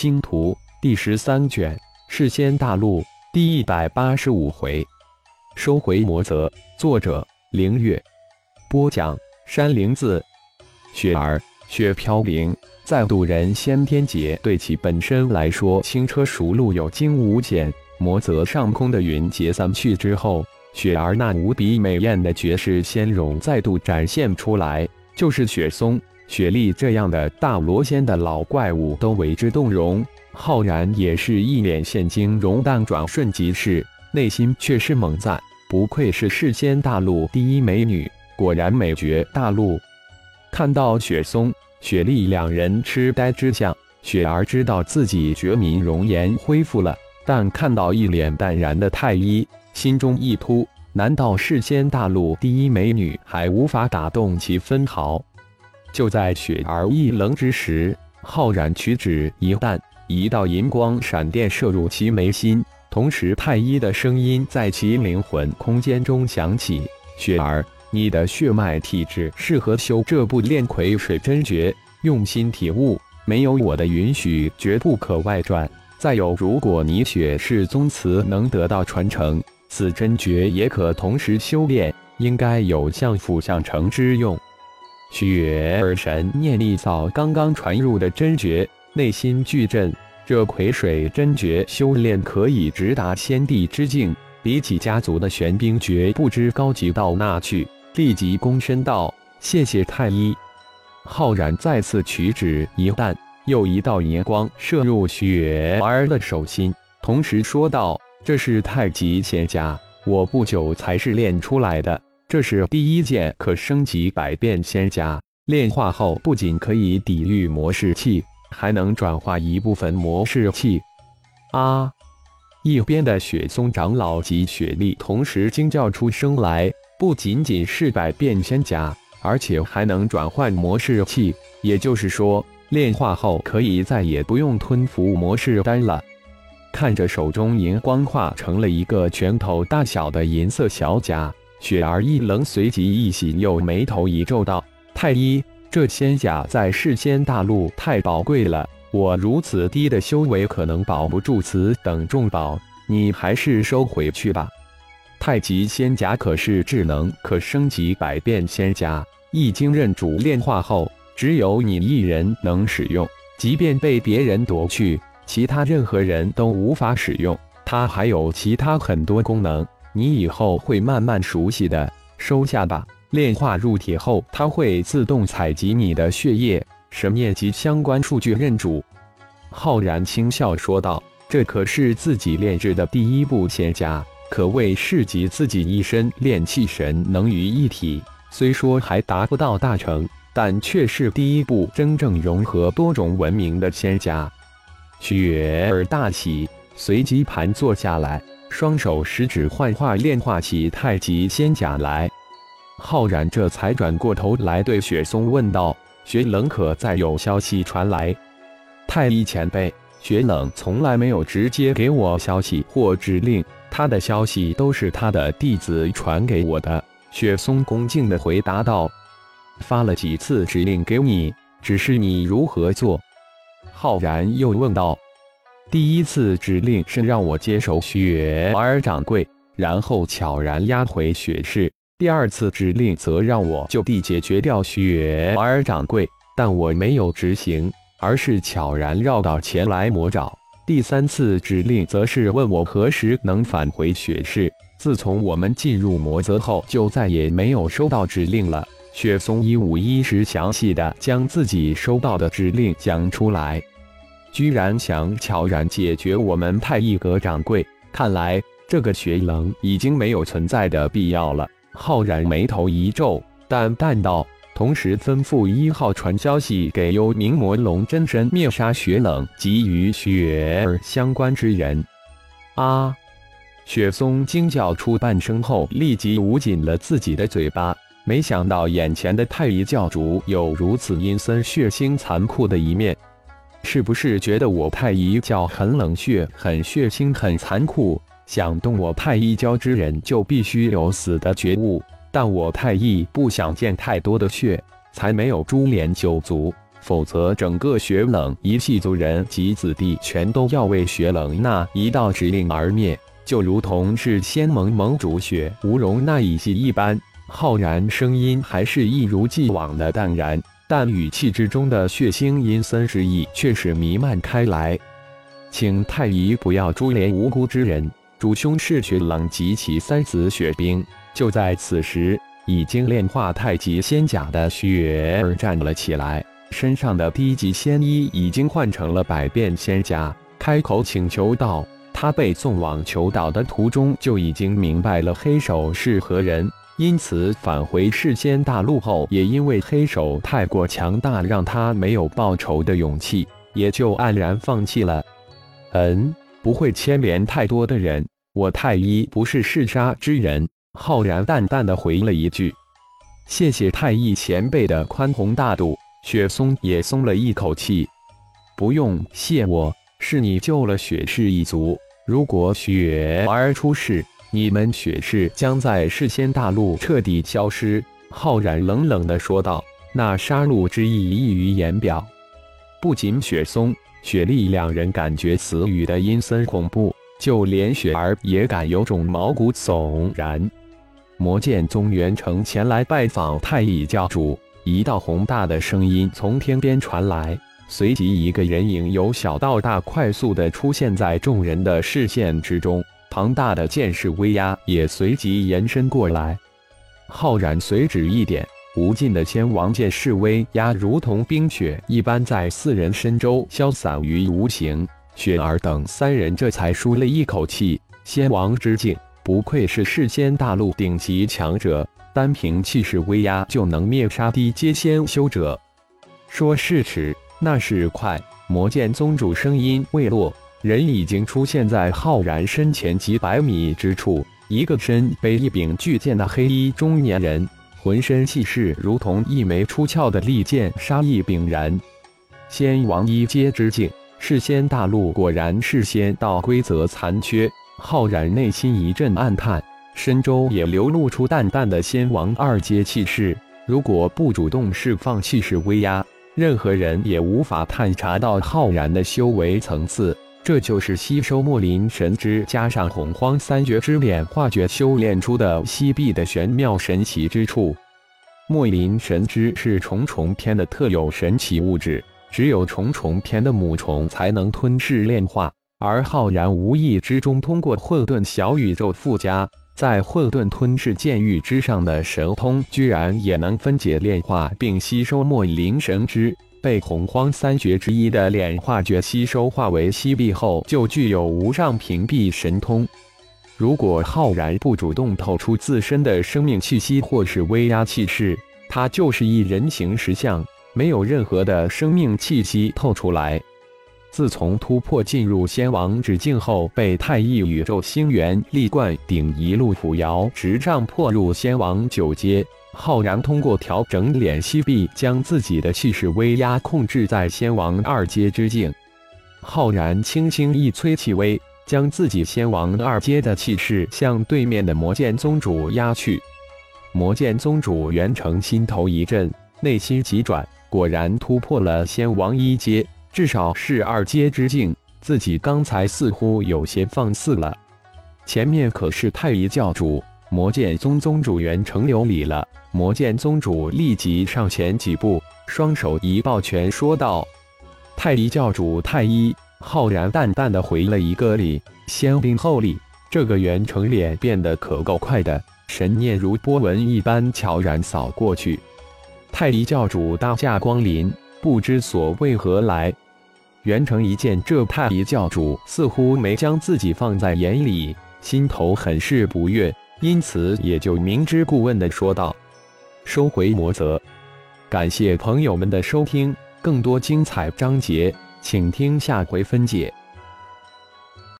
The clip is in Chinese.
星图》第十三卷《世仙大陆》第一百八十五回，收回魔泽。作者：凌月。播讲：山灵子。雪儿、雪飘零，在渡人先天劫，对其本身来说轻车熟路，有惊无险。魔泽上空的云结散去之后，雪儿那无比美艳的绝世仙容再度展现出来，就是雪松。雪莉这样的大罗仙的老怪物都为之动容，浩然也是一脸现惊容，但转瞬即逝，内心却是猛赞：不愧是世间大陆第一美女，果然美绝大陆。看到雪松、雪莉两人痴呆之相，雪儿知道自己绝民容颜恢复了，但看到一脸淡然的太医，心中一突：难道世间大陆第一美女还无法打动其分毫？就在雪儿一愣之时，浩然取指一弹，一道银光闪电射入其眉心，同时太一的声音在其灵魂空间中响起：“雪儿，你的血脉体质适合修这部炼葵水真诀，用心体悟，没有我的允许，绝不可外传。再有，如果你雪氏宗祠能得到传承，此真诀也可同时修炼，应该有相辅相成之用。”雪儿神念力扫刚刚传入的真诀，内心巨震。这癸水真诀修炼可以直达仙帝之境，比起家族的玄冰诀不知高级到哪去。立即躬身道：“谢谢太医。”浩然再次取指一弹，又一道银光射入雪儿的手心，同时说道：“这是太极仙家，我不久才是练出来的。”这是第一件可升级百变仙甲，炼化后不仅可以抵御魔士气，还能转化一部分魔士气。啊！一边的雪松长老及雪莉同时惊叫出声来。不仅仅是百变仙甲，而且还能转换魔士气，也就是说，炼化后可以再也不用吞服魔士丹了。看着手中银光化成了一个拳头大小的银色小甲。雪儿一愣，随即一喜，又眉头一皱，道：“太医，这仙甲在世间大陆太宝贵了，我如此低的修为可能保不住此等重宝，你还是收回去吧。”太极仙甲可是智能可升级百变仙甲，一经认主炼化后，只有你一人能使用，即便被别人夺去，其他任何人都无法使用。它还有其他很多功能。你以后会慢慢熟悉的，收下吧。炼化入体后，它会自动采集你的血液、神念及相关数据认主。浩然轻笑说道：“这可是自己炼制的第一步仙家，可谓是集自己一身炼气神能于一体。虽说还达不到大成，但却是第一步真正融合多种文明的仙家。”雪儿大喜，随即盘坐下来。双手食指幻化炼化起太极仙甲来，浩然这才转过头来对雪松问道：“雪冷可再有消息传来？”太医前辈，雪冷从来没有直接给我消息或指令，他的消息都是他的弟子传给我的。雪松恭敬地回答道：“发了几次指令给你，只是你如何做？”浩然又问道。第一次指令是让我接手雪儿掌柜，然后悄然押回雪市。第二次指令则让我就地解决掉雪儿掌柜，但我没有执行，而是悄然绕道前来魔爪。第三次指令则是问我何时能返回雪市。自从我们进入魔泽后，就再也没有收到指令了。雪松一五一十详细的将自己收到的指令讲出来。居然想悄然解决我们太一阁掌柜，看来这个雪冷已经没有存在的必要了。浩然眉头一皱，淡淡道：“同时吩咐一号传消息给幽冥魔龙真身，灭杀雪冷及与雪儿相关之人。”啊！雪松惊叫出半声后，立即捂紧了自己的嘴巴。没想到眼前的太乙教主有如此阴森、血腥、残酷的一面。是不是觉得我太一教很冷血、很血腥、很残酷？想动我太一教之人，就必须有死的觉悟。但我太一不想见太多的血，才没有株连九族。否则整个雪冷一系族人及子弟全都要为雪冷那一道指令而灭，就如同是仙盟盟主雪无容那一系一般。浩然声音还是一如既往的淡然，但语气之中的血腥阴森之意却是弥漫开来。请太医不要株连无辜之人，主凶是雪冷及其三子雪冰。就在此时，已经炼化太极仙甲的雪儿站了起来，身上的低级仙衣已经换成了百变仙甲，开口请求道：“他被送往求岛的途中就已经明白了黑手是何人。”因此，返回世间大陆后，也因为黑手太过强大，让他没有报仇的勇气，也就黯然放弃了。嗯，不会牵连太多的人，我太医不是嗜杀之人。浩然淡淡的回了一句：“谢谢太医前辈的宽宏大度。”雪松也松了一口气：“不用谢我，是你救了雪氏一族。如果雪儿出事。”你们雪氏将在世仙大陆彻底消失。”浩然冷冷的说道，那杀戮之意溢于言表。不仅雪松、雪莉两人感觉此语的阴森恐怖，就连雪儿也感有种毛骨悚然。魔剑宗元成前来拜访太乙教主，一道宏大的声音从天边传来，随即一个人影由小到大快速的出现在众人的视线之中。庞大的剑势威压也随即延伸过来，浩然随指一点，无尽的仙王剑势威压如同冰雪一般，在四人身周消散于无形。雪儿等三人这才舒了一口气。仙王之境，不愧是世仙大陆顶级强者，单凭气势威压就能灭杀低阶仙修者。说是迟，那是快。魔剑宗主声音未落。人已经出现在浩然身前几百米之处，一个身背一柄巨剑的黑衣中年人，浑身气势如同一枚出鞘的利剑，杀意凛然。仙王一阶之境，事仙大陆果然是仙道规则残缺。浩然内心一阵暗叹，身周也流露出淡淡的仙王二阶气势。如果不主动释放气势威压，任何人也无法探查到浩然的修为层次。这就是吸收墨林神之加上洪荒三绝之炼化诀修炼出的西壁的玄妙神奇之处。墨林神之是虫虫篇的特有神奇物质，只有虫虫篇的母虫才能吞噬炼化。而浩然无意之中通过混沌小宇宙附加在混沌吞噬剑域之上的神通，居然也能分解炼化并吸收墨林神之。被洪荒三绝之一的炼化诀吸收化为息壁后，就具有无上屏蔽神通。如果浩然不主动透出自身的生命气息或是威压气势，他就是一人形石像，没有任何的生命气息透出来。自从突破进入仙王之境后，被太一宇宙星元力灌顶，一路扶摇直上破入仙王九阶。浩然通过调整脸息壁，将自己的气势威压控制在仙王二阶之境。浩然轻轻一催气威，将自己仙王二阶的气势向对面的魔剑宗主压去。魔剑宗主元成心头一震，内心急转，果然突破了仙王一阶，至少是二阶之境。自己刚才似乎有些放肆了，前面可是太乙教主。魔剑宗宗主元成有礼了，魔剑宗主立即上前几步，双手一抱拳，说道：“太医教主太一。”浩然淡淡的回了一个礼，先兵后礼。这个元成脸变得可够快的，神念如波纹一般悄然扫过去。太医教主大驾光临，不知所为何来？元成一见这太医教主似乎没将自己放在眼里，心头很是不悦。因此，也就明知故问的说道：“收回魔则。”感谢朋友们的收听，更多精彩章节，请听下回分解。